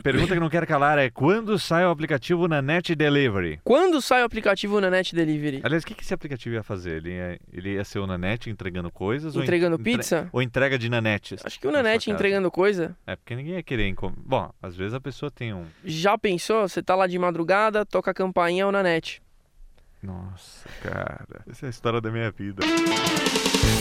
Pergunta que não quero calar é quando sai o aplicativo na Net Delivery? Quando sai o aplicativo na Net Delivery? Aliás, o que que esse aplicativo ia fazer? Ele ia, ele ia ser o Nanete entregando coisas? ou en- Entregando pizza? Ou entrega de nanetes? Acho que o Nanete entregando coisa. É, porque ninguém ia querer... encom- Bom, às vezes a pessoa tem um... Já pensou? Você tá lá de madrugada, toca a campainha, é o Nanete. Nossa, cara, essa é a história da minha vida.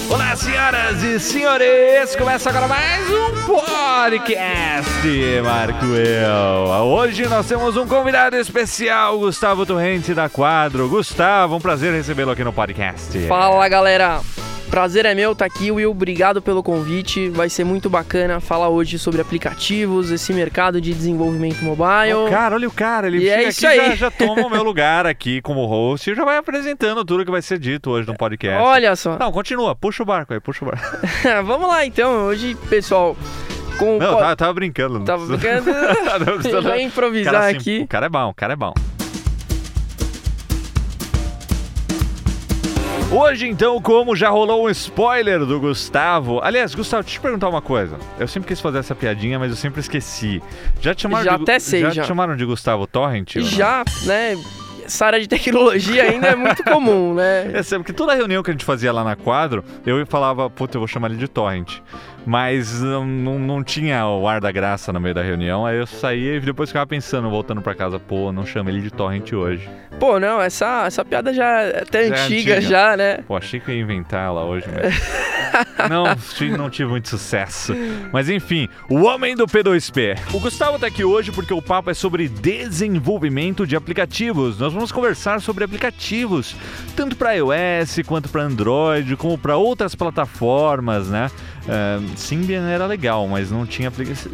Olá, senhoras e senhores! Começa agora mais um podcast, Marco Eu. Hoje nós temos um convidado especial, Gustavo Torrente da Quadro. Gustavo, um prazer recebê-lo aqui no podcast. Fala galera! Prazer é meu, tá aqui, Will. Obrigado pelo convite. Vai ser muito bacana falar hoje sobre aplicativos, esse mercado de desenvolvimento mobile. Ô, cara, olha o cara, ele E é aqui isso já, aí. já toma o meu lugar aqui como host e já vai apresentando tudo que vai ser dito hoje no podcast. Olha só. Não, continua, puxa o barco aí, puxa o barco. Vamos lá então. Hoje, pessoal, com Não, po- tava, tava brincando. não Tava brincando. Não Já improvisar Cara, assim, aqui. O cara é bom, o cara é bom. Hoje, então, como já rolou um spoiler do Gustavo. Aliás, Gustavo, deixa eu te perguntar uma coisa. Eu sempre quis fazer essa piadinha, mas eu sempre esqueci. Já te chamaram, Já de, até sei, já, já. te chamaram de Gustavo Torrent? Já, né? Essa área de tecnologia ainda é muito comum, né? É, sabe, porque toda reunião que a gente fazia lá na quadro, eu falava, puta, eu vou chamar ele de Torrent. Mas não, não, não tinha o ar da graça no meio da reunião, aí eu saía e depois ficava pensando, voltando pra casa, pô, não chama ele de Torrent hoje. Pô, não, essa, essa piada já é até Já é antiga, antiga. já, né? Pô, achei que eu ia inventar ela hoje, mas. não, não tive muito sucesso. Mas enfim, o homem do P2P. O Gustavo tá aqui hoje porque o papo é sobre desenvolvimento de aplicativos. Nós vamos conversar sobre aplicativos, tanto para iOS quanto para Android, como para outras plataformas, né? É, Symbian era legal, mas não tinha aplicação.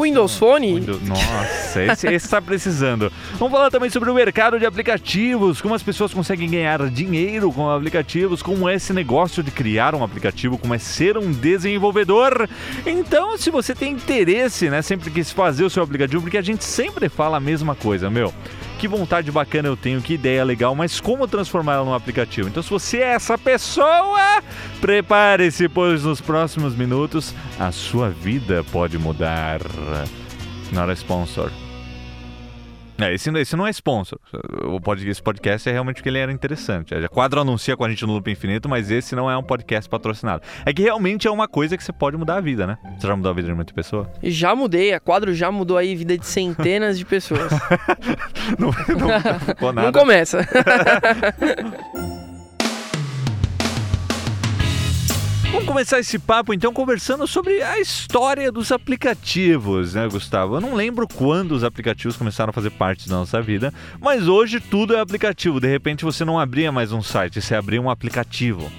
Windows Phone? Nossa, esse, esse tá precisando. Vamos falar também sobre o mercado de aplicativos, como as pessoas conseguem ganhar dinheiro com aplicativos, como é esse negócio de criar um aplicativo, como é ser um desenvolvedor. Então, se você tem interesse, né, sempre quis fazer o seu aplicativo, porque a gente sempre fala a mesma coisa, meu. Que vontade bacana eu tenho, que ideia legal, mas como transformar ela num aplicativo? Então, se você é essa pessoa, prepare-se, pois nos próximos minutos a sua vida pode mudar. Not a sponsor. É, esse, esse não é sponsor. O pod, esse podcast é realmente porque ele era interessante. A Quadro anuncia com a gente no Loop Infinito, mas esse não é um podcast patrocinado. É que realmente é uma coisa que você pode mudar a vida, né? Você já mudou a vida de muita pessoa? Já mudei, a quadro já mudou aí a vida de centenas de pessoas. Não, não, não Não começa. Vamos começar esse papo então conversando sobre a história dos aplicativos, né, Gustavo? Eu não lembro quando os aplicativos começaram a fazer parte da nossa vida, mas hoje tudo é aplicativo. De repente você não abria mais um site, você abria um aplicativo.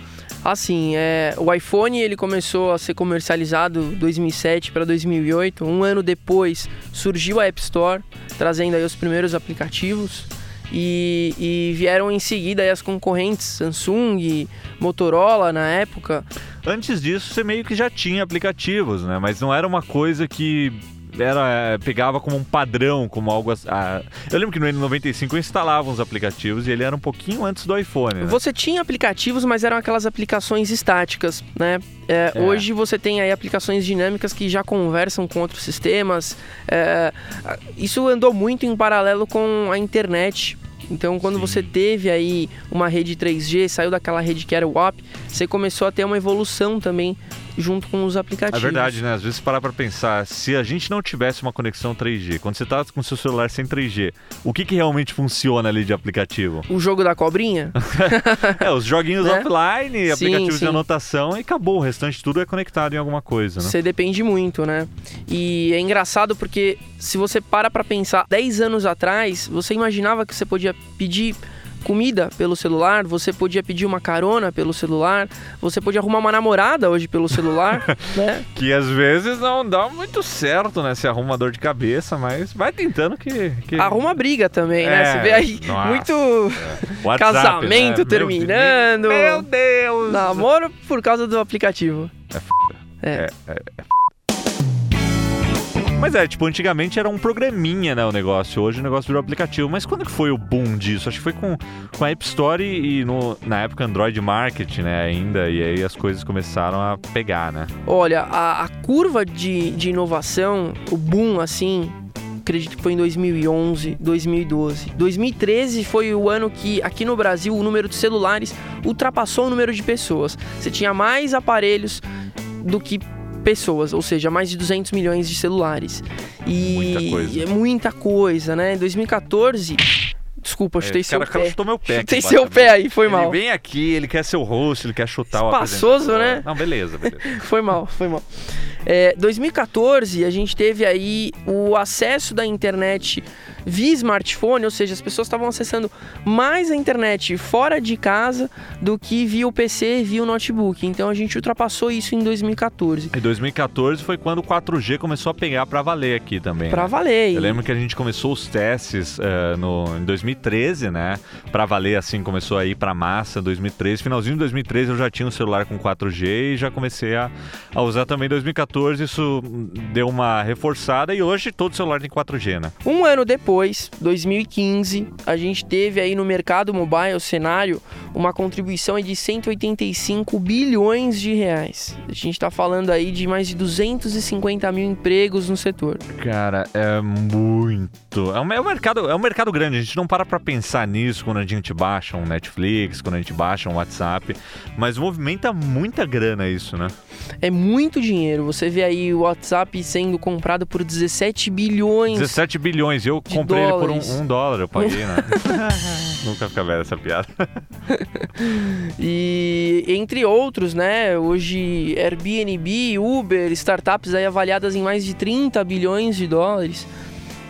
Assim, é, o iPhone ele começou a ser comercializado 2007 para 2008. Um ano depois surgiu a App Store, trazendo aí os primeiros aplicativos. E, e vieram em seguida as concorrentes Samsung, Motorola na época. Antes disso, você meio que já tinha aplicativos, né? Mas não era uma coisa que era pegava como um padrão, como algo ah, eu lembro que no N95 eu instalava uns aplicativos e ele era um pouquinho antes do iPhone, né? Você tinha aplicativos, mas eram aquelas aplicações estáticas, né? É, É. Hoje você tem aí aplicações dinâmicas que já conversam com outros sistemas. É, isso andou muito em paralelo com a internet. Então, quando Sim. você teve aí uma rede 3G, saiu daquela rede que era o WAP, você começou a ter uma evolução também junto com os É aplicativos. verdade, né? Às vezes parar pra pensar, se a gente não tivesse uma conexão 3G, quando você tá com seu celular sem 3G, o que que realmente funciona ali de aplicativo? O jogo da cobrinha? é, os joguinhos Né? offline, Sim, aplicativos de sim. anotação e acabou. O restante tudo é conectado em alguma coisa, né? Você depende muito, né? E é engraçado porque se você para pra pensar, 10 anos atrás, você imaginava que você podia pedir comida pelo celular, você podia pedir uma carona pelo celular, você podia arrumar uma namorada hoje pelo celular, né? Que às vezes não dá muito certo, né? Se arruma dor de cabeça, mas vai tentando que. que... Arruma briga também, né? É, Você vê aí nossa. muito WhatsApp, casamento né? Terminando. Meu Deus! namoro por causa do aplicativo. É f... É. É, é, é. Mas é, tipo, antigamente era um programinha, né, o negócio. Hoje o negócio virou aplicativo. Mas quando que foi o boom disso? Acho que foi com, com a App Store e, no, na época, Android Market, né, ainda. E aí as coisas começaram a pegar, né? Olha, a, a curva de, de inovação, o boom, assim, acredito que foi em 2011, 2012. 2013 foi o ano que aqui no Brasil o número de celulares ultrapassou o número de pessoas. Você tinha mais aparelhos do que pessoas, ou seja, mais de 200 milhões de celulares. E Muita coisa. é muita coisa, né? Em 2014, desculpa, eu chutei É, seu cara, o cara pé. chutou meu pé. Chutei aqui, seu pé aí, foi ele mal. vem aqui, ele quer ser o host, ele quer chutar o Espaçoso, apresentador. né? Não, beleza, beleza. Foi mal, foi mal. É, 2014, a gente teve aí o acesso da internet via smartphone, ou seja, as pessoas estavam acessando mais a internet fora de casa do que via o PC, via o notebook. Então a gente ultrapassou isso em 2014. Em 2014 foi quando o 4G começou a pegar pra valer aqui também. Pra né? valer. Eu lembro que a gente começou os testes eh, no, em 2013, né? Pra valer assim, começou a ir pra massa em 2013. Finalzinho de 2013 eu já tinha um celular com 4G e já comecei a, a usar também em 2014. Isso deu uma reforçada e hoje todo celular tem 4G, né? Um ano depois, 2015, a gente teve aí no mercado mobile cenário uma contribuição de 185 bilhões de reais. A gente tá falando aí de mais de 250 mil empregos no setor. Cara, é muito. É um, é um mercado, é um mercado grande. A gente não para pra pensar nisso quando a gente baixa um Netflix, quando a gente baixa um WhatsApp. Mas movimenta muita grana isso, né? É muito dinheiro. Você vê aí o WhatsApp sendo comprado por 17 bilhões. 17 bilhões. Eu de comprei ele por um, dólares. um dólar, eu paguei, né? Nunca fica velha essa piada. E entre outros, né? Hoje Airbnb, Uber, startups aí avaliadas em mais de 30 bilhões de dólares.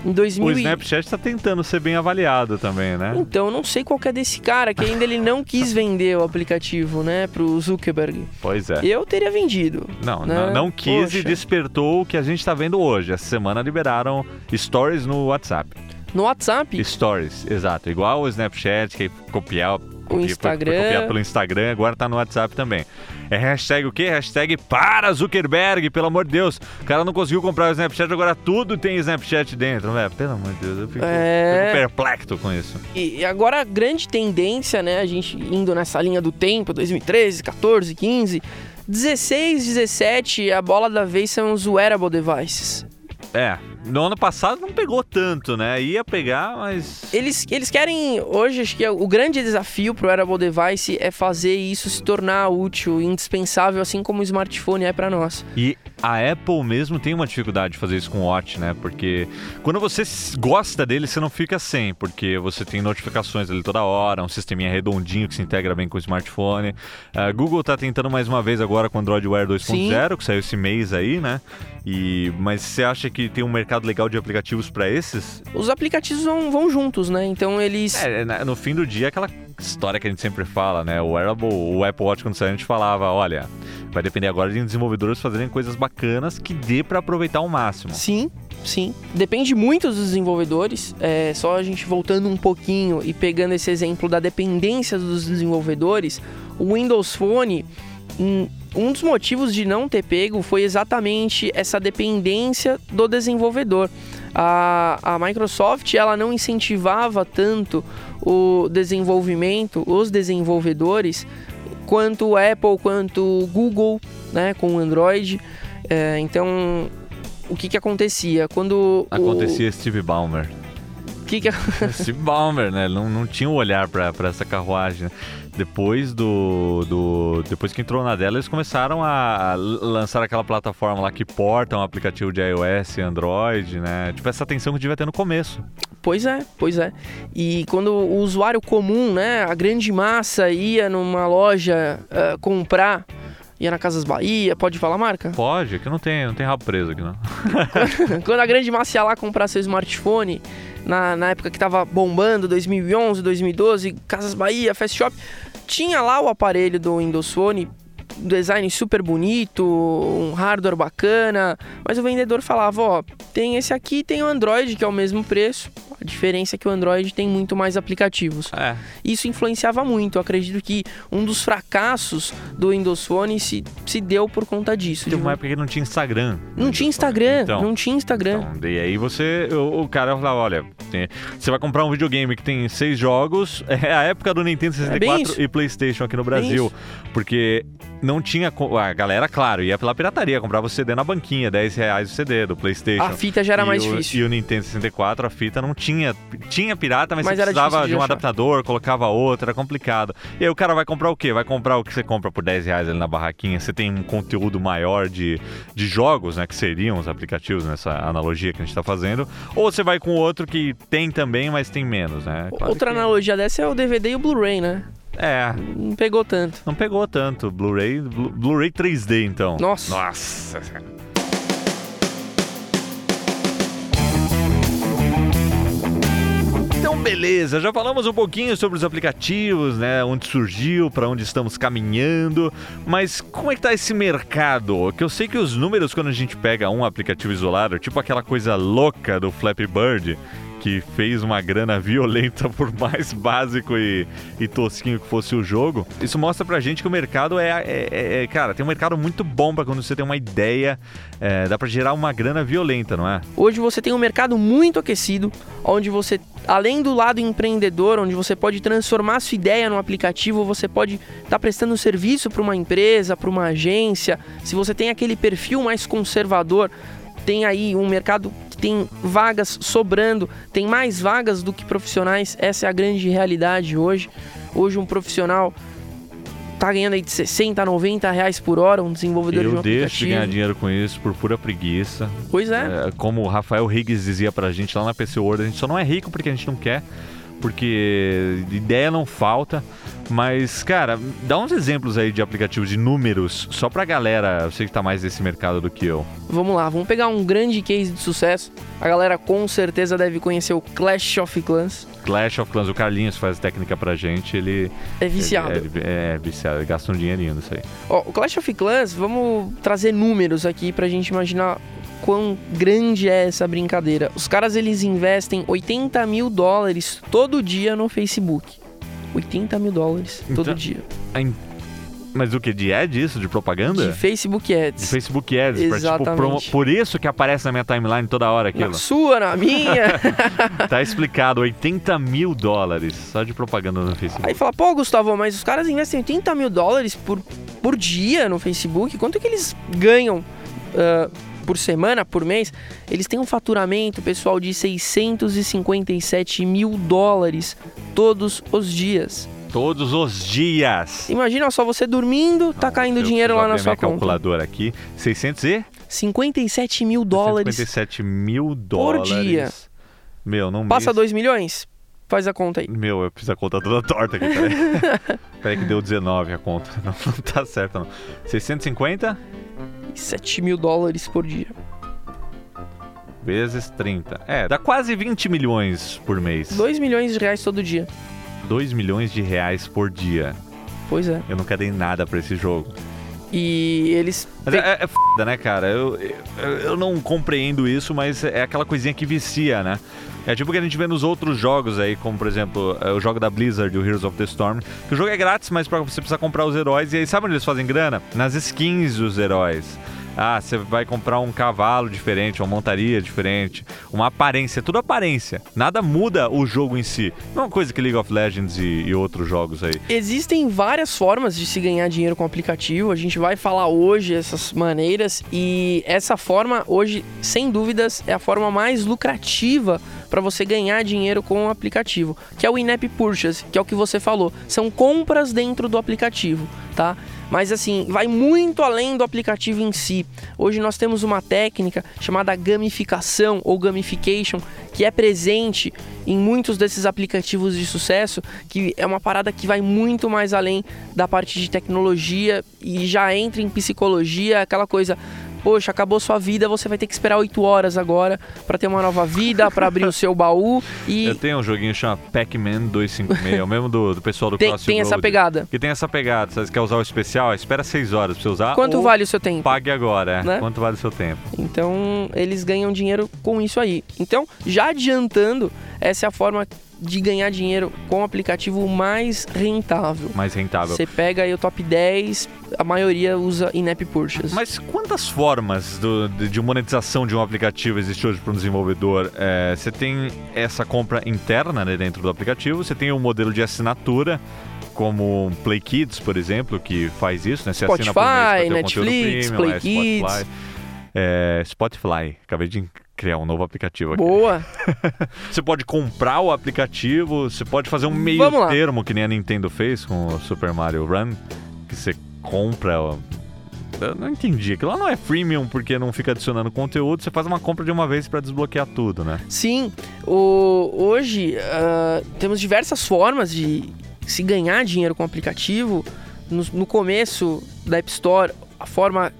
Em 2000 O e- Snapchat tá tentando ser bem avaliado também, né? Então, eu não sei qual é desse cara que ainda ele não quis vender o aplicativo, né, pro Zuckerberg. Pois é. Eu teria vendido. Não, né? não, não quis e Poxa. despertou o que a gente tá vendo hoje. Essa semana liberaram stories no WhatsApp. No WhatsApp, Stories, exato. Igual o Snapchat, que copiar o Instagram. copiar pelo Instagram, agora tá no WhatsApp também. É hashtag o quê? Hashtag para Zuckerberg, pelo amor de Deus. O cara não conseguiu comprar o Snapchat, agora tudo tem Snapchat dentro, velho. Pelo amor de Deus, eu fico, É. fico perplexo com isso. E agora a grande tendência, né, a gente indo nessa linha do tempo, 2013, 14, 15, 16, 17, a bola da vez são os wearable devices. É, no ano passado não pegou tanto, né? Ia pegar, mas. Eles, eles querem, hoje, acho que é o grande desafio pro wearable device é fazer isso se tornar útil, indispensável, assim como o smartphone é para nós. E a Apple mesmo tem uma dificuldade de fazer isso com o Watch, né? Porque quando você gosta dele, você não fica sem, porque você tem notificações ali toda hora, um sisteminha redondinho que se integra bem com o smartphone. A Google tá tentando mais uma vez agora com o Android Wear 2.0, que saiu esse mês aí, né? E mas você acha que tem um mercado legal de aplicativos para esses? Os aplicativos vão, vão juntos, né? Então eles. É, no fim do dia, aquela história que a gente sempre fala, né? O Wearable, o Apple Watch, quando saiu, a gente falava, olha, vai depender agora de desenvolvedores fazerem coisas bacanas que dê para aproveitar ao máximo. Sim, sim. Depende muito dos desenvolvedores. É só a gente voltando um pouquinho e pegando esse exemplo da dependência dos desenvolvedores, o Windows Phone. hum, Um dos motivos de não ter pego foi exatamente essa dependência do desenvolvedor. A, a Microsoft ela não incentivava tanto o desenvolvimento, os desenvolvedores, quanto o Apple, quanto o Google, né, com o Android. É, então, o que que acontecia? Quando Acontecia Steve Ballmer. Que que Steve Ballmer, né? Não, não tinha o olhar pra, pra essa carruagem. né? Depois do, do. Depois que entrou na dela, eles começaram a lançar aquela plataforma lá que porta um aplicativo de iOS e Android, né? Tipo, essa atenção que devia ter no começo. Pois é, pois é. E quando o usuário comum, né, a grande massa ia numa loja ah, comprar, ia na Casas Bahia, pode falar a marca? Pode, que não tem, não tem rabo preso aqui, não. quando a grande massa ia lá comprar seu smartphone, na, na época que tava bombando, 2011, 2012, Casas Bahia, Fast Shop, tinha lá o aparelho do Windows Phone, um design super bonito, um hardware bacana, mas o vendedor falava, ó, tem esse aqui e tem o Android, que é o mesmo preço. A diferença é que o Android tem muito mais aplicativos. É. Isso influenciava muito. Eu acredito que um dos fracassos do Windows Phone se, se deu por conta disso. Teve uma época que não tinha Instagram. Não tinha Instagram, Então, não tinha Instagram. Então, e aí você, o, o cara falava, olha, você vai comprar um videogame que tem seis jogos, é a época do Nintendo É bem 64 isso. e Playstation aqui no Brasil, porque não tinha. A galera, claro, ia pela pirataria, comprava o CD na banquinha, 10 reais o CD do PlayStation. A fita já era E mais o- difícil. E o Nintendo 64, a fita não tinha. Tinha pirata, mas, Mas você precisava de de um achar. adaptador, colocava outro, era complicado. E aí o cara vai comprar o quê? Vai comprar o que você compra por 10 reais ali na barraquinha. Você tem um conteúdo maior de, de jogos, né? Que seriam os aplicativos nessa analogia que a gente tá fazendo. Ou você vai com outro que tem também, mas tem menos, né? Claro Outra que- analogia dessa é o DVD e o Blu-ray, né? É, Não pegou tanto. não pegou tanto. Blu-ray Blu- Blu-ray 3D, então. Nossa. Nossa. Então, beleza, já falamos um pouquinho sobre os aplicativos, né? Onde surgiu, para onde estamos caminhando. Mas como é que tá esse mercado? Que eu sei que os números, quando a gente pega um aplicativo isolado, tipo aquela coisa louca do Flappy Bird, que fez uma grana violenta por mais básico e, e tosquinho que fosse o jogo. Isso mostra pra gente que o mercado é, é- é- é- cara, tem um mercado muito bom pra quando você tem uma ideia, é, dá pra gerar uma grana violenta, não é? Hoje você tem um mercado muito aquecido, onde você, além do lado empreendedor, onde você pode transformar sua ideia num aplicativo, você pode estar prestando serviço para uma empresa, para uma agência. Se você tem aquele perfil mais conservador, tem aí um mercado tem vagas sobrando, tem mais vagas do que profissionais. Essa é a grande realidade hoje. Hoje um profissional tá ganhando aí de 60 a 90 reais por hora, um desenvolvedor de Eu um deixo de aplicativo. ganhar dinheiro com isso por pura preguiça. Pois é. É, como o Rafael Higgs dizia pra gente lá na PC World, a gente só não é rico porque a gente não quer, porque ideia não falta. Mas, cara, dá uns exemplos aí de aplicativos de números, só pra galera, eu sei que tá mais nesse mercado do que eu. Vamos lá, vamos pegar um grande case de sucesso. A galera com certeza deve conhecer o Clash of Clans. Clash of Clans, o Carlinhos faz técnica pra gente, ele É viciado. ele- é, é viciado, ele gasta um dinheirinho nisso aí. Ó, o Clash of Clans, vamos trazer números aqui pra gente imaginar quão grande é essa brincadeira. Os caras eles investem 80 mil dólares todo dia no Facebook. 80 mil dólares todo Então- dia. Mas o que? De ad isso? De propaganda? De Facebook De Ads. Facebook Ads, pra, tipo, Exatamente. promo- por isso que aparece na minha timeline toda hora aquilo. Na sua, na minha. Tá explicado, 80 mil dólares só de propaganda no Facebook. Aí fala, pô, Gustavo, mas os caras investem 80 mil dólares por, por dia no Facebook. Quanto que eles ganham ah, por semana, por mês? Eles têm um faturamento, pessoal, de 657 mil dólares todos os dias. Todos os dias. Imagina só, você dormindo, tá Não, caindo eu dinheiro lá na sua conta. calculadora aqui. 600 e? 57 mil dólares 57 mil por dólares. dia. Meu, não Passa mês- 2 milhões? Faz a conta aí. Meu, eu fiz a conta toda torta aqui, peraí. peraí que deu 19 a conta. Não, não tá certo, não. 650 7 mil dólares por dia. vezes 30. É, dá quase 20 milhões por mês. 2 milhões de reais todo dia. 2 milhões de reais por dia. Pois é. Eu nunca dei nada pra esse jogo. E eles Mas é, é, é foda, né, cara? Eu, eu, eu não compreendo isso, mas é aquela coisinha que vicia, né? É tipo o que a gente vê nos outros jogos aí, como por exemplo é, o jogo da Blizzard, o Heroes of the Storm. Que o jogo é grátis, mas pra você precisa comprar os heróis. E aí, sabe onde eles fazem grana? Nas skins dos heróis. Ah, você vai comprar um cavalo diferente, uma montaria diferente, uma aparência, tudo aparência. Nada muda o jogo em si. Não é uma coisa que League of Legends e, e outros jogos aí. Existem várias formas de se ganhar dinheiro com aplicativo. A gente vai falar hoje essas maneiras e essa forma hoje, sem dúvidas, é a forma mais lucrativa para você ganhar dinheiro com o aplicativo, que é o in-app purchase, que é o que você falou. São compras dentro do aplicativo, tá? Mas assim, vai muito além do aplicativo em si. Hoje nós temos uma técnica chamada gamificação ou gamification, que é presente em muitos desses aplicativos de sucesso, que é uma parada que vai muito mais além da parte de tecnologia e já entra em psicologia, aquela coisa. Poxa, acabou sua vida, você vai ter que esperar 8 horas agora para ter uma nova vida, para abrir o seu baú e Eu tenho um joguinho chamado Pac-Man 256, é o mesmo do, do pessoal do tem, Crossroad. tem essa pegada. Que tem essa pegada. Se você quer usar o especial, espera 6 horas pra você usar. Quanto vale o seu tempo? Pague agora. Né? Quanto vale o seu tempo? Então, eles ganham dinheiro com isso aí. Então, já adiantando, essa é a forma de ganhar dinheiro com o aplicativo mais rentável. Mais rentável. Você pega aí o top 10, a maioria usa in-app purchase. Mas quantas formas do- de, monetização de um aplicativo existe hoje para um desenvolvedor? É, você tem essa compra interna né, dentro do aplicativo, você tem o modelo de assinatura, como Play Kids, por exemplo, que faz isso, né? Você Spotify, assina por mês Netflix, premium, Play é, Kids. Spotify. É, Spotify. Acabei de criar um novo aplicativo aqui. Boa. Você pode comprar o aplicativo, você pode fazer um meio termo que nem a Nintendo fez com o Super Mario Run, que você compra. Eu não entendi. Aquilo lá não é freemium porque não fica adicionando conteúdo, você faz uma compra de uma vez pra desbloquear tudo, né? Sim, o- hoje ah, temos diversas formas de se ganhar dinheiro com o aplicativo. No, no começo da App Store, a forma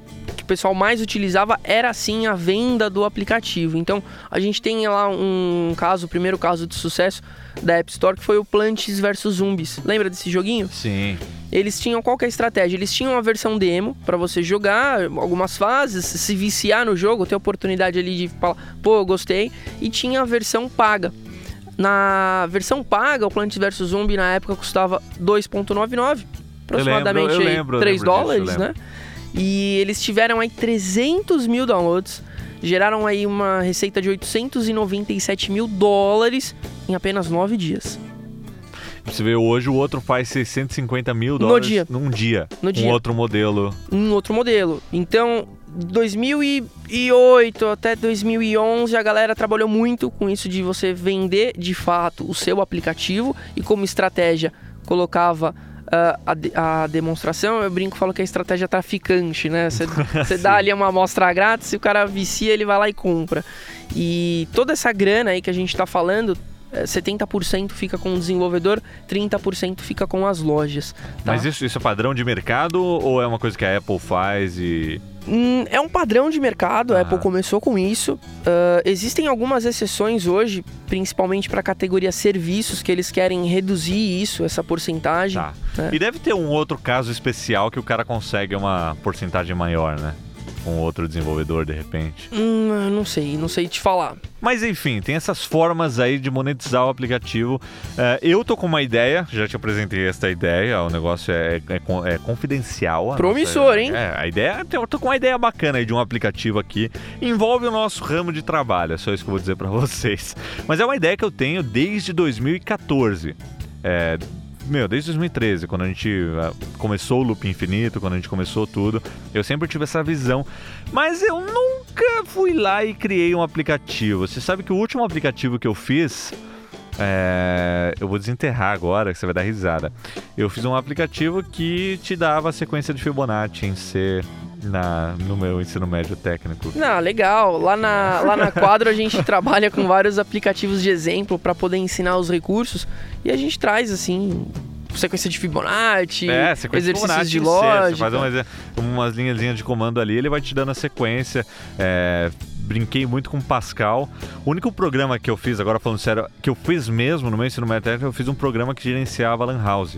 pessoal mais utilizava era sim a venda do aplicativo. Então a gente tem lá um caso, o primeiro caso de sucesso da App Store que foi o Plants vs Zombies. Lembra desse joguinho? Sim. Eles tinham qual é a estratégia? Eles tinham uma versão demo pra você jogar algumas fases, se viciar no jogo, ter a oportunidade ali de falar, pô, gostei, e tinha a versão paga. Na versão paga, o Plants vs Zombie na época custava 2.99, aproximadamente eu lembro, eu 3 lembro disso, dólares, eu né? E eles tiveram aí 300 mil downloads, geraram aí uma receita de 897 mil dólares em apenas 9 dias. Você vê hoje o outro faz 650 mil dólares dia. num dia. No um dia. outro modelo. um outro modelo. Então, 2008 até 2011 a galera trabalhou muito com isso de você vender de fato o seu aplicativo e como estratégia colocava ah, a, a demonstração, eu brinco, falo que é estratégia traficante, né? Você, dá ali uma amostra grátis, se o cara vicia, ele vai lá e compra. E toda essa grana aí que a gente tá falando, eh, 70% fica com o desenvolvedor, 30% fica com as lojas. tá? Mas isso, isso é padrão de mercado ou é uma coisa que a Apple faz e. Hum, é um padrão de mercado, a Ah. Apple começou com isso. Ah, existem algumas exceções hoje, principalmente para a categoria serviços, que eles querem reduzir isso, essa porcentagem. Tá. É. E deve ter um outro caso especial que o cara consegue uma porcentagem maior, né? Com outro desenvolvedor, de repente. Hum, eu não sei, não sei te falar. Mas enfim, tem essas formas aí de monetizar o aplicativo. É, eu tô com uma ideia, já te apresentei essa ideia, o negócio é, é con- é confidencial. Promissor, nossa- hein? É, a ideia, eu tô com uma ideia bacana aí de um aplicativo aqui. Envolve o nosso ramo de trabalho, é só isso que eu vou dizer pra vocês. Mas é uma ideia que eu tenho desde 2014. É, meu, desde 2013, quando a gente ah, começou o Loop Infinito, quando a gente começou tudo, eu sempre tive essa visão. Mas eu nunca fui lá e criei um aplicativo. Você sabe que o último aplicativo que eu fiz. é, Eu vou desenterrar agora, que você vai dar risada. Eu fiz um aplicativo que te dava a sequência de Fibonacci em C na, no meu ensino médio técnico. Não, legal. Lá na, lá na quadra a gente trabalha com vários aplicativos de exemplo para poder ensinar os recursos e a gente traz assim sequência de Fibonacci, É, sequência exercícios Fibonacci de C, Você lógica. faz um umas linhas de comando ali, ele vai te dando a sequência. É, brinquei muito com Pascal. O único programa que eu fiz, agora falando sério, que eu fiz mesmo no meu ensino médio técnico, eu fiz um programa que gerenciava Lan House.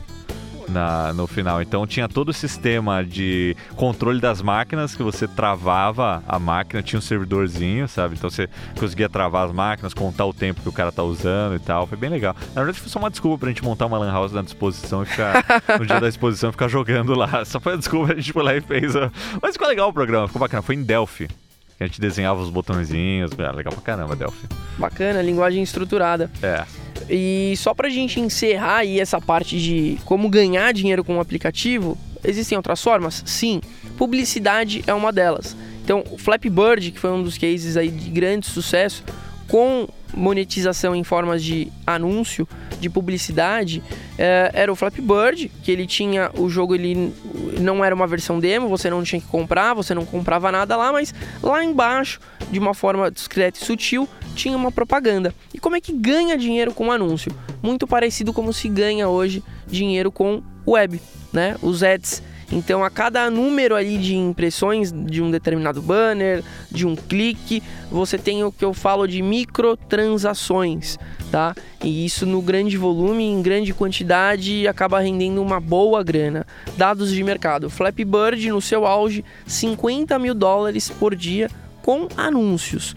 Na, no final. Então tinha todo o sistema de controle das máquinas que você travava a máquina, tinha um servidorzinho, sabe? Então você conseguia travar as máquinas, contar o tempo que o cara tá usando e tal. Foi bem legal. Na verdade, foi só uma desculpa pra gente montar uma Lan House na disposição e ficar no dia da exposição ficar jogando lá. Só foi a desculpa, a gente foi lá e fez. Mas ficou legal o programa, ficou bacana. Foi em Delphi. Que a gente desenhava os botõezinhos. Ah, legal pra caramba, Delphi. Bacana, linguagem estruturada. É. E só pra gente encerrar aí essa parte de como ganhar dinheiro com o aplicativo, existem outras formas? Sim. Publicidade é uma delas. Então, o Flappy Bird, que foi um dos cases aí de grande sucesso, com monetização em formas de anúncio, de publicidade, é, era o Flappy Bird, que ele tinha o jogo, ele não era uma versão demo, você não tinha que comprar, você não comprava nada lá, mas lá embaixo, de uma forma discreta e sutil, tinha uma propaganda. E como é que ganha dinheiro com anúncio? Muito parecido como se ganha hoje dinheiro com web, né? Os ads. Então, a cada número ali de impressões de um determinado banner, de um clique, você tem o que eu falo de microtransações, tá? E isso no grande volume, em grande quantidade, acaba rendendo uma boa grana. Dados de mercado: Flappy Bird no seu auge, 50 mil dólares por dia com anúncios.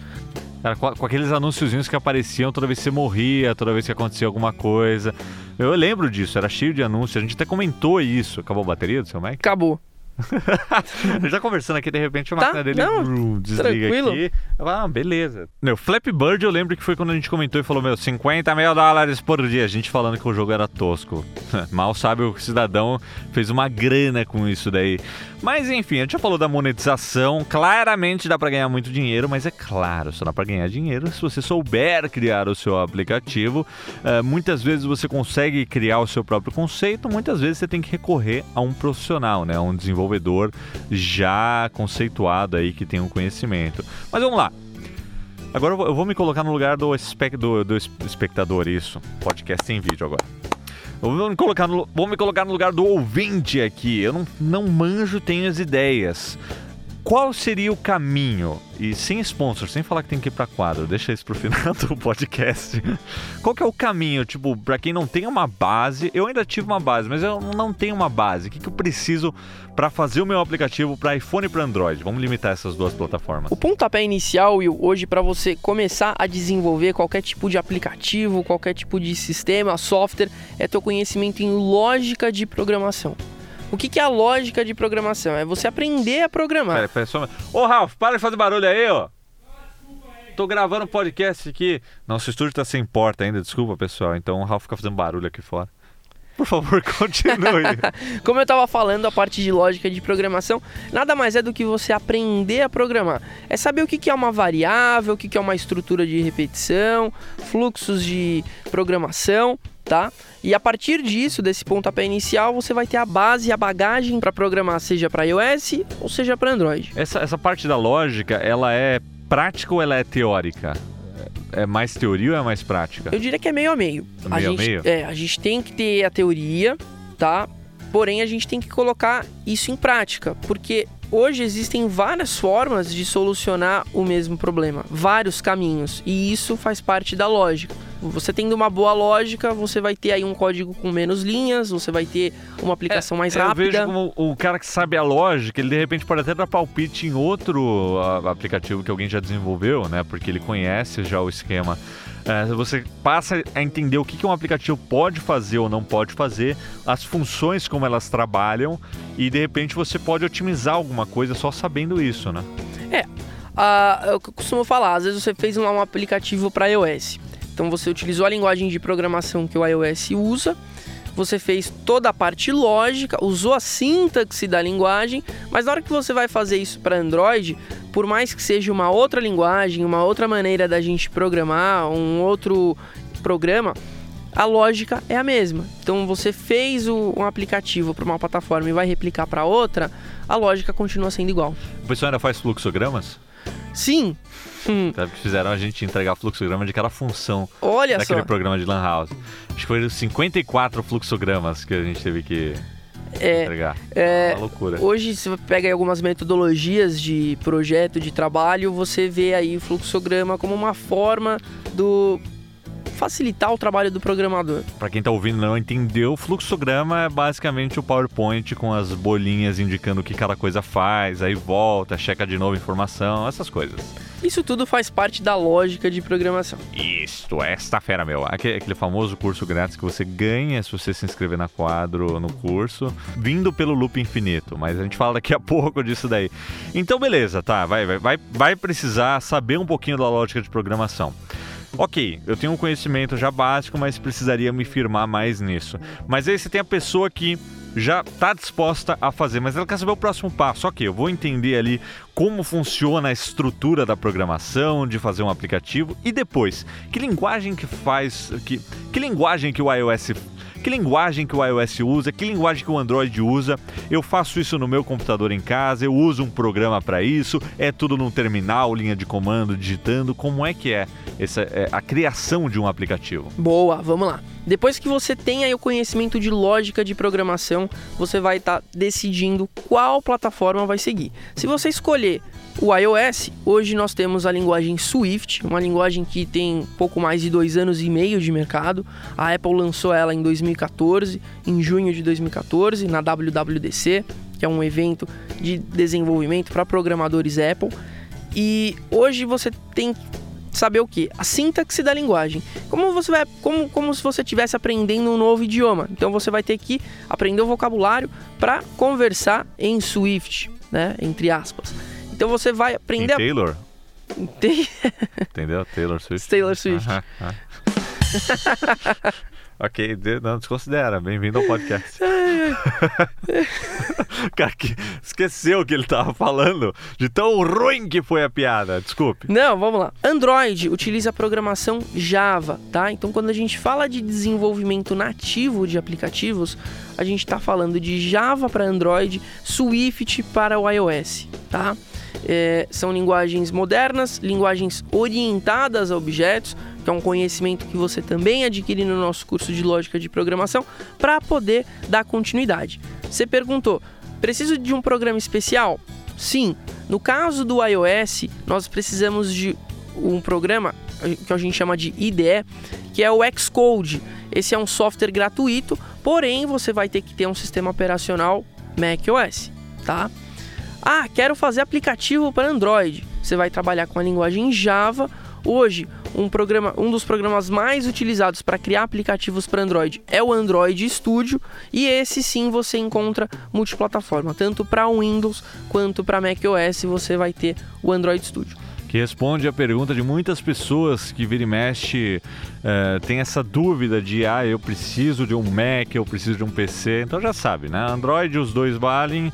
Cara, com, aqueles anúnciozinhos que apareciam toda vez que você morria, toda vez que acontecia alguma coisa. Eu lembro disso, era cheio de anúncios. A gente até comentou isso. Acabou a bateria do seu Mac? Acabou. Já conversando aqui, de repente a Tá, máquina dele não, brum, desliga tranquilo. aqui. Ah, beleza. Meu, Flappy Bird eu lembro que foi quando a gente comentou e falou, meu, 50 mil dólares por dia. A gente falando que o jogo era tosco. Mal sabe o cidadão fez uma grana com isso daí. Mas enfim, a gente já falou da monetização. Claramente dá pra ganhar muito dinheiro, mas é claro, só dá pra ganhar dinheiro se você souber criar o seu aplicativo. Eh, muitas vezes você consegue criar o seu próprio conceito, muitas vezes você tem que recorrer a um profissional, né? Um desenvolvedor já conceituado aí que tem um conhecimento. Mas vamos lá. Agora eu vou- me colocar no lugar do, espec- do- do es- espectador, isso. Podcast em vídeo agora. Vou me colocar no, vou me colocar no lugar do ouvinte aqui. Eu não, não manjo, tenho as ideias. Qual seria o caminho? E sem sponsor, sem falar que tem que ir pra quadro, deixa isso pro final do podcast. Qual que é o caminho, tipo, pra quem não tem uma base? Eu ainda tive uma base, mas eu não tenho uma base. O que, que eu preciso pra fazer o meu aplicativo pra iPhone e pra Android? Vamos limitar essas duas plataformas. O pontapé inicial, Will, hoje para você começar a desenvolver qualquer tipo de aplicativo, qualquer tipo de sistema, software, é teu conhecimento em lógica de programação. O que, que é a lógica de programação? É você aprender a programar. Pera, pera, só... Ô, Ralf, para de fazer barulho aí, ó. Tô gravando um podcast aqui. Nosso estúdio tá sem porta ainda, desculpa, pessoal. Então o Ralf fica fazendo barulho aqui fora. Por favor, continue. Como eu estava falando, a parte de lógica de programação nada mais é do que você aprender a programar. É saber o que é uma variável, o que é uma estrutura de repetição, fluxos de programação, tá? E a partir disso, desse pontapé inicial, você vai ter a base e a bagagem para programar, seja para iOS ou seja para Android. essa, essa parte da lógica, ela é prática ou ela é teórica? É mais teoria ou é mais prática? Eu diria que é meio a meio. a Meio a gente, meio? É, a gente tem que ter a teoria, tá? Porém, a gente tem que colocar isso em prática, porque hoje existem várias formas de solucionar o mesmo problema, vários caminhos, e isso faz parte da lógica. Você tendo uma boa lógica, você vai ter aí um código com menos linhas, você vai ter uma aplicação mais É, Eu rápida. vejo como o cara que sabe a lógica, ele de repente pode até dar palpite em outro aplicativo que alguém já desenvolveu, né? Porque ele conhece já o esquema. É, você passa a entender o que, que um aplicativo pode fazer ou não pode fazer, as funções como elas trabalham, e de repente você pode otimizar alguma coisa só sabendo isso, né? Ah, eu costumo falar, às vezes você fez um, um aplicativo para iOS. Então você utilizou a linguagem de programação que o iOS usa, você fez toda a parte lógica, usou a sintaxe da linguagem, mas na hora que você vai fazer isso para Android, por mais que seja uma outra linguagem, uma outra maneira da gente programar, um outro programa, a lógica é a mesma. Então você fez o- um aplicativo para uma plataforma e vai replicar para outra, a lógica continua sendo igual. O pessoal ainda faz fluxogramas? Sim. Hum, Sabe que fizeram a gente entregar fluxograma de cada função olha daquele só. programa de Lan House. Acho que foram 54 fluxogramas que a gente teve que É, entregar. é, Uma loucura. Hoje, se você pega aí algumas metodologias de projeto, de trabalho, você vê aí o fluxograma como uma forma do facilitar o trabalho do programador. Pra quem tá ouvindo e não entendeu, o fluxograma é basicamente o PowerPoint com as bolinhas indicando o que cada coisa faz, aí volta, checa de novo informação, essas coisas. Isso tudo faz parte da lógica de programação. Isto, esta fera, meu. Aquele, aquele famoso curso grátis que você ganha se você se inscrever na quadro no curso, vindo pelo loop infinito. Mas a gente fala daqui a pouco disso daí. Então, beleza, tá. Vai, vai, vai, vai precisar saber um pouquinho da lógica de programação. Ok, eu tenho um conhecimento já básico, mas precisaria me firmar mais nisso. Mas aí você tem a pessoa que já está disposta a fazer, mas ela quer saber o próximo passo. Ok, eu vou entender ali como funciona a estrutura da programação, de fazer um aplicativo e depois, que linguagem que faz, que, que linguagem que o iOS que linguagem que o iOS usa, que linguagem que o Android usa. Eu faço isso no meu computador em casa, eu uso um programa para isso, é tudo num terminal, linha de comando, digitando. Como é que é, essa, é a criação de um aplicativo? Boa, vamos lá. Depois que você tem aí o conhecimento de lógica de programação, você vai estar decidindo qual plataforma vai seguir. Se você escolher o iOS, hoje nós temos a linguagem Swift, uma linguagem que tem pouco mais de dois anos e meio de mercado. A Apple lançou ela em 2014, em junho de 2014, na WWDC, que é um evento de desenvolvimento para programadores Apple. E hoje você tem saber o que? A sintaxe da linguagem. Como você vai, como, como se você estivesse aprendendo um novo idioma. Então você vai ter que aprender o vocabulário para conversar em Swift, né? Entre aspas. Então você vai aprender. Em Taylor. A... Tem... Entendeu? Taylor Swift. Taylor Swift. Uh -huh. Ok, não desconsidera. Bem-vindo ao podcast. Cara, que esqueceu o que ele estava falando de tão ruim que foi a piada. Desculpe. Não, vamos lá. Android utiliza a programação Java, tá? Então, quando a gente fala de desenvolvimento nativo de aplicativos, a gente está falando de Java para Android, Swift para o iOS, tá? É, são linguagens modernas, linguagens orientadas a objetos, que é um conhecimento que você também adquire no nosso curso de lógica de programação, para poder dar continuidade. Você perguntou, preciso de um programa especial? Sim. No caso do iOS, nós precisamos de um programa que a gente chama de IDE, que é o Xcode. Esse é um software gratuito, porém você vai ter que ter um sistema operacional macOS, tá? Ah, quero fazer aplicativo para Android. Você vai trabalhar com a linguagem Java. Hoje, um, programa, um dos programas mais utilizados para criar aplicativos para Android é o Android Studio, e esse sim você encontra multiplataforma, tanto para Windows quanto para macOS você vai ter o Android Studio que responde a pergunta de muitas pessoas que vira e mexe é, tem essa dúvida de ah, eu preciso de um Mac, eu preciso de um PC. Então já sabe, né? Android os dois valem,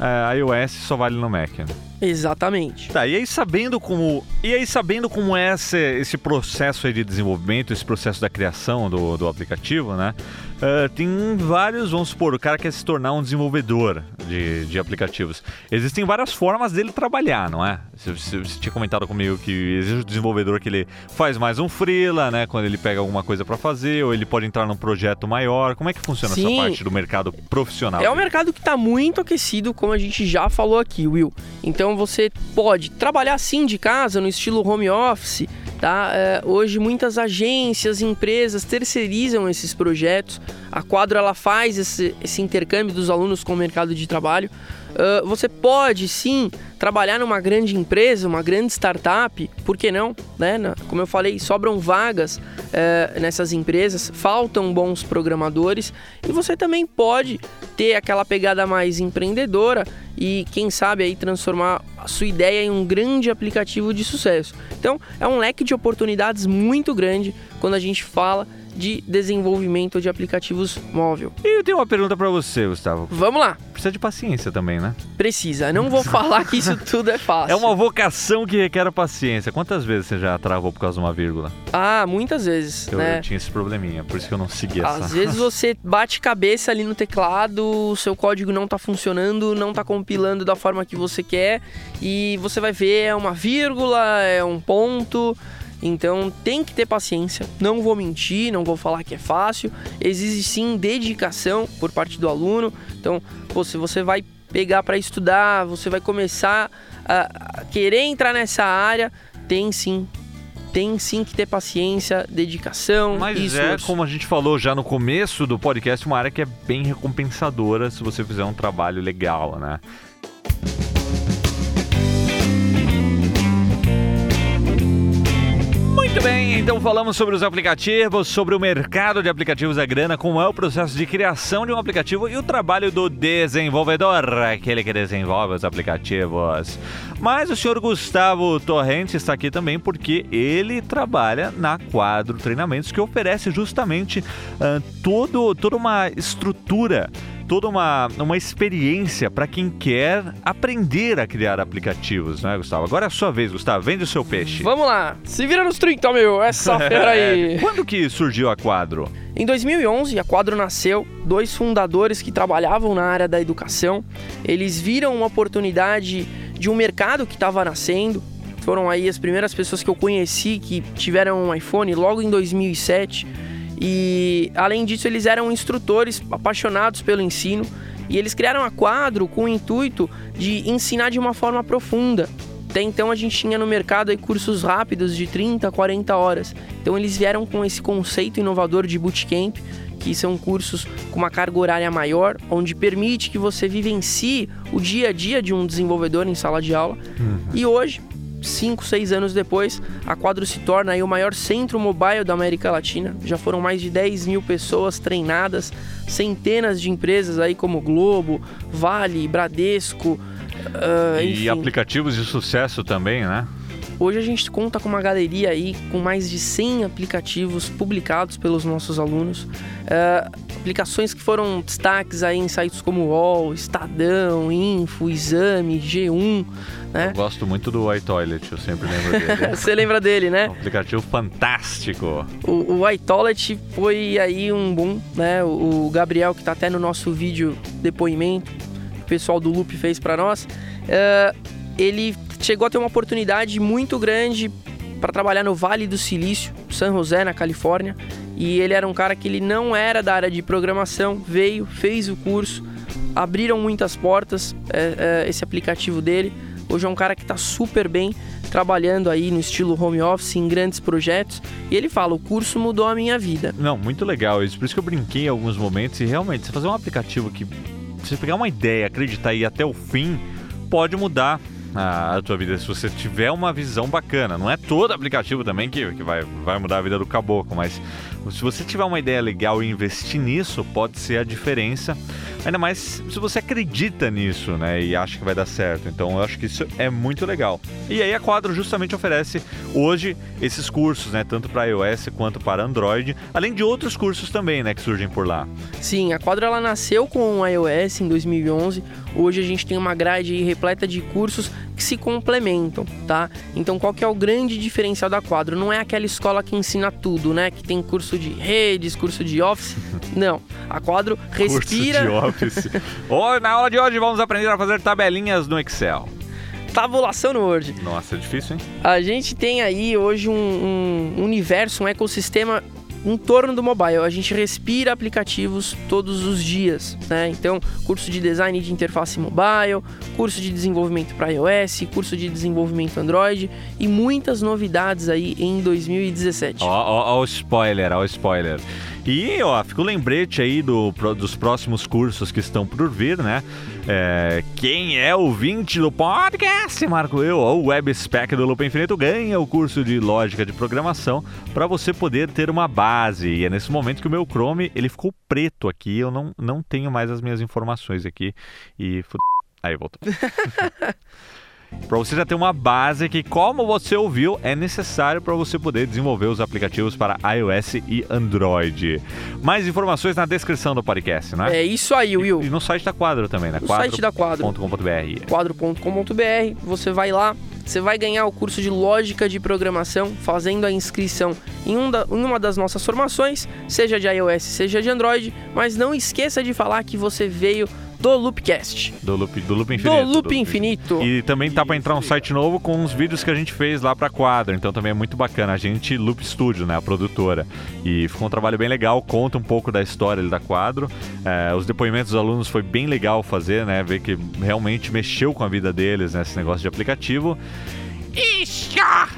é, iOS só vale no Mac. Né? Exatamente. Tá, e aí sabendo como. E aí sabendo como é esse, esse processo de desenvolvimento, esse processo da criação do, do aplicativo, né? Uh, tem vários, vamos supor, o cara quer se tornar um desenvolvedor de, de aplicativos. Existem várias formas dele trabalhar, não é? Você, você, tinha comentado comigo que existe o desenvolvedor que ele faz mais um freela, né? Quando ele pega alguma coisa para fazer, ou ele pode entrar num projeto maior. Como é que funciona Sim. essa parte do mercado profissional? É um mercado que está muito aquecido, como a gente já falou aqui, Will. Então você pode trabalhar sim de casa, no estilo home office, tá? É, hoje muitas agências, empresas terceirizam esses projetos. A Quadro ela faz esse, esse intercâmbio dos alunos com o mercado de trabalho. Uh, você pode sim trabalhar numa grande empresa, uma grande startup, por que não? Né? Como eu falei, sobram vagas uh, nessas empresas, faltam bons programadores e você também pode ter aquela pegada mais empreendedora e quem sabe aí transformar a sua ideia em um grande aplicativo de sucesso. Então é um leque de oportunidades muito grande quando a gente fala de desenvolvimento de aplicativos móvel. E eu tenho uma pergunta para você, Gustavo. Vamos lá. Precisa de paciência também, né? Precisa. Não vou falar que isso tudo é fácil. É uma vocação que requer paciência. Quantas vezes você já travou por causa de uma vírgula? Ah, muitas vezes. Eu, né? eu tinha esse probleminha, por isso que eu não segui essa. Às vezes você bate cabeça ali no teclado, o seu código não tá funcionando, não tá compilando da forma que você quer e você vai ver é uma vírgula, é um ponto. Então tem que ter paciência, não vou mentir, não vou falar que é fácil. Exige sim dedicação por parte do aluno. Então, pô, se você vai pegar para estudar, você vai começar a querer entrar nessa área, tem sim tem sim que ter paciência, dedicação. Mas isso é, como a gente falou já no começo do podcast, uma área que é bem recompensadora se você fizer um trabalho legal, né? Muito bem, então falamos sobre os aplicativos, sobre o mercado de aplicativos da grana, como é o processo de criação de um aplicativo e o trabalho do desenvolvedor, aquele que desenvolve os aplicativos. Mas o senhor Gustavo Torrente está aqui também porque ele trabalha na Quadro Treinamentos, que oferece justamente uh, todo, toda uma estrutura toda uma, uma experiência para quem quer aprender a criar aplicativos, né, Gustavo? Agora é a sua vez, Gustavo. Vende o seu peixe. Vamos lá. Se vira nos 30, meu. Essa fera aí. Quando que surgiu a Quadro? Em 2011, a Quadro nasceu. Dois fundadores que trabalhavam na área da educação, eles viram uma oportunidade de um mercado que estava nascendo. Foram aí as primeiras pessoas que eu conheci que tiveram um iPhone logo em 2007 e além disso, eles eram instrutores apaixonados pelo ensino e eles criaram a quadro com o intuito de ensinar de uma forma profunda. Até então a gente tinha no mercado aí cursos rápidos de 30, 40 horas. Então eles vieram com esse conceito inovador de bootcamp, que são cursos com uma carga horária maior, onde permite que você vivencie o dia a dia de um desenvolvedor em sala de aula. Uhum. E hoje 5, 6 anos depois, a Quadro se torna aí o maior centro mobile da América Latina. Já foram mais de 10 mil pessoas treinadas, centenas de empresas aí como Globo, Vale, Bradesco. Uh, e aplicativos de sucesso também, né? Hoje a gente conta com uma galeria aí com mais de 100 aplicativos publicados pelos nossos alunos. Uh, aplicações que foram destaques aí em sites como UOL, Estadão, Info, Exame, G1. Né? Eu gosto muito do iToilet, eu sempre lembro dele. Você lembra dele, né? Um aplicativo fantástico. O, o iToilet foi aí um boom, né? O, o Gabriel, que está até no nosso vídeo depoimento, o pessoal do Loop fez para nós. Uh, ele chegou a ter uma oportunidade muito grande para trabalhar no Vale do Silício, San José, na Califórnia. E ele era um cara que ele não era da área de programação, veio, fez o curso, abriram muitas portas é, é, esse aplicativo dele. Hoje é um cara que está super bem trabalhando aí no estilo home office em grandes projetos. E ele fala: o curso mudou a minha vida. Não, muito legal isso. Por isso que eu brinquei em alguns momentos e realmente, você fazer um aplicativo que você pegar uma ideia, acreditar e ir até o fim, pode mudar a, a tua vida se você tiver uma visão bacana. Não é todo aplicativo também que, que vai, vai mudar a vida do caboclo, mas se você tiver uma ideia legal e investir nisso, pode ser a diferença. Ainda mais se você acredita nisso, né? E acha que vai dar certo. Então eu acho que isso é muito legal. E aí a Quadro justamente oferece hoje esses cursos, né? Tanto para iOS quanto para Android, além de outros cursos também, né? Que surgem por lá. Sim, a Quadro ela nasceu com o iOS em 2011. Hoje a gente tem uma grade repleta de cursos que se complementam, tá? Então qual que é o grande diferencial da Quadro? Não é aquela escola que ensina tudo, né? Que tem curso de redes, curso de Office. Não, a Quadro respira... Curso de Office. oh, na aula de hoje vamos aprender a fazer tabelinhas no Excel tabulação no Word. Nossa, é difícil, hein? A gente tem aí hoje um, um universo, um ecossistema em torno do mobile. A gente respira aplicativos todos os dias, né? Então, curso de design de interface mobile, curso de desenvolvimento para iOS, curso de desenvolvimento Android e muitas novidades aí em 2017. Ó, o spoiler, ó o spoiler. E, ó, fica o lembrete aí do, dos próximos cursos que estão por vir, né? É, quem é o 20 do podcast, Marco Eu, o Web Spec do Loop Infinito, ganha o curso de lógica de programação para você poder ter uma base. E é nesse momento que o meu Chrome, ele ficou preto aqui, eu não, não tenho mais as minhas informações aqui. E... Aí, voltou. para você já ter uma base que, como você ouviu, é necessário para você poder desenvolver os aplicativos para iOS e Android. Mais informações na descrição do podcast, né? É isso aí, Will. E no site da Quadro também, né? No Quadro. site da Quadro. .com.br. Quadro.com.br. Você vai lá, você vai ganhar o curso de lógica de programação fazendo a inscrição em, um da, em uma das nossas formações, seja de iOS, seja de Android, mas não esqueça de falar que você veio do Loopcast. Do Loop, do Loop Infinito. Do Loop do Infinito. E também tá para entrar um site novo com os vídeos que a gente fez lá para quadro. Então também é muito bacana. A gente, Loop Studio, né? A produtora. E ficou um trabalho bem legal. Conta um pouco da história da quadro. É, os depoimentos dos alunos foi bem legal fazer, né? Ver que realmente mexeu com a vida deles, né? Esse negócio de aplicativo. Ixi,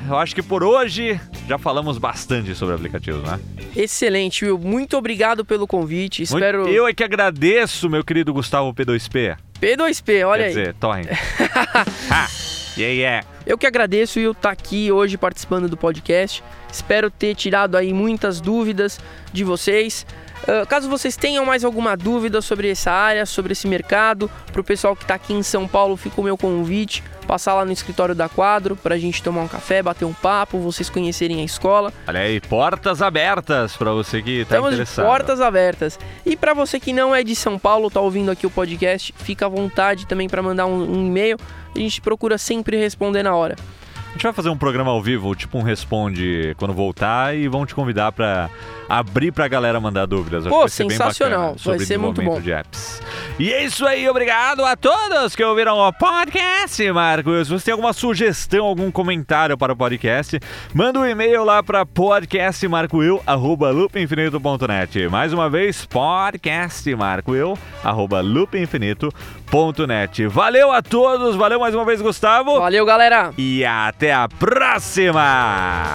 eu acho que por hoje já falamos bastante sobre aplicativos, né? Excelente, Will. Muito obrigado pelo convite. Espero. Muito, eu é que agradeço, meu querido Gustavo P2P. P2P, olha Quer aí. Quer dizer, torrent. ah, yeah, yeah. Eu que agradeço, Will, estar tá aqui hoje participando do podcast. Espero ter tirado aí muitas dúvidas de vocês. Uh, caso vocês tenham mais alguma dúvida sobre essa área, sobre esse mercado, para o pessoal que está aqui em São Paulo, fica o meu convite passar lá no escritório da Quadro para a gente tomar um café, bater um papo, vocês conhecerem a escola. Olha aí, portas abertas para você que está interessado. Portas abertas. E para você que não é de São Paulo, está ouvindo aqui o podcast, fica à vontade também para mandar um, um e-mail. A gente procura sempre responder na hora. A gente vai fazer um programa ao vivo, tipo um responde quando voltar e vão te convidar para abrir pra galera mandar dúvidas. Pô, sensacional. Vai ser muito bom. De apps. E é isso aí, obrigado a todos que ouviram o podcast, Marcos. Se você tem alguma sugestão, algum comentário para o podcast, manda um e-mail lá para podcastmarcoil@loopinfinito.net. Mais uma vez, podcastmarcoil@loopinfinito.net. Valeu a todos, valeu mais uma vez, Gustavo. Valeu, galera. E até a próxima.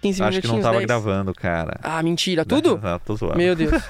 15 Acho que não tava 10. gravando, cara. Ah, mentira. Tudo? Não, tô zoando. Meu Deus.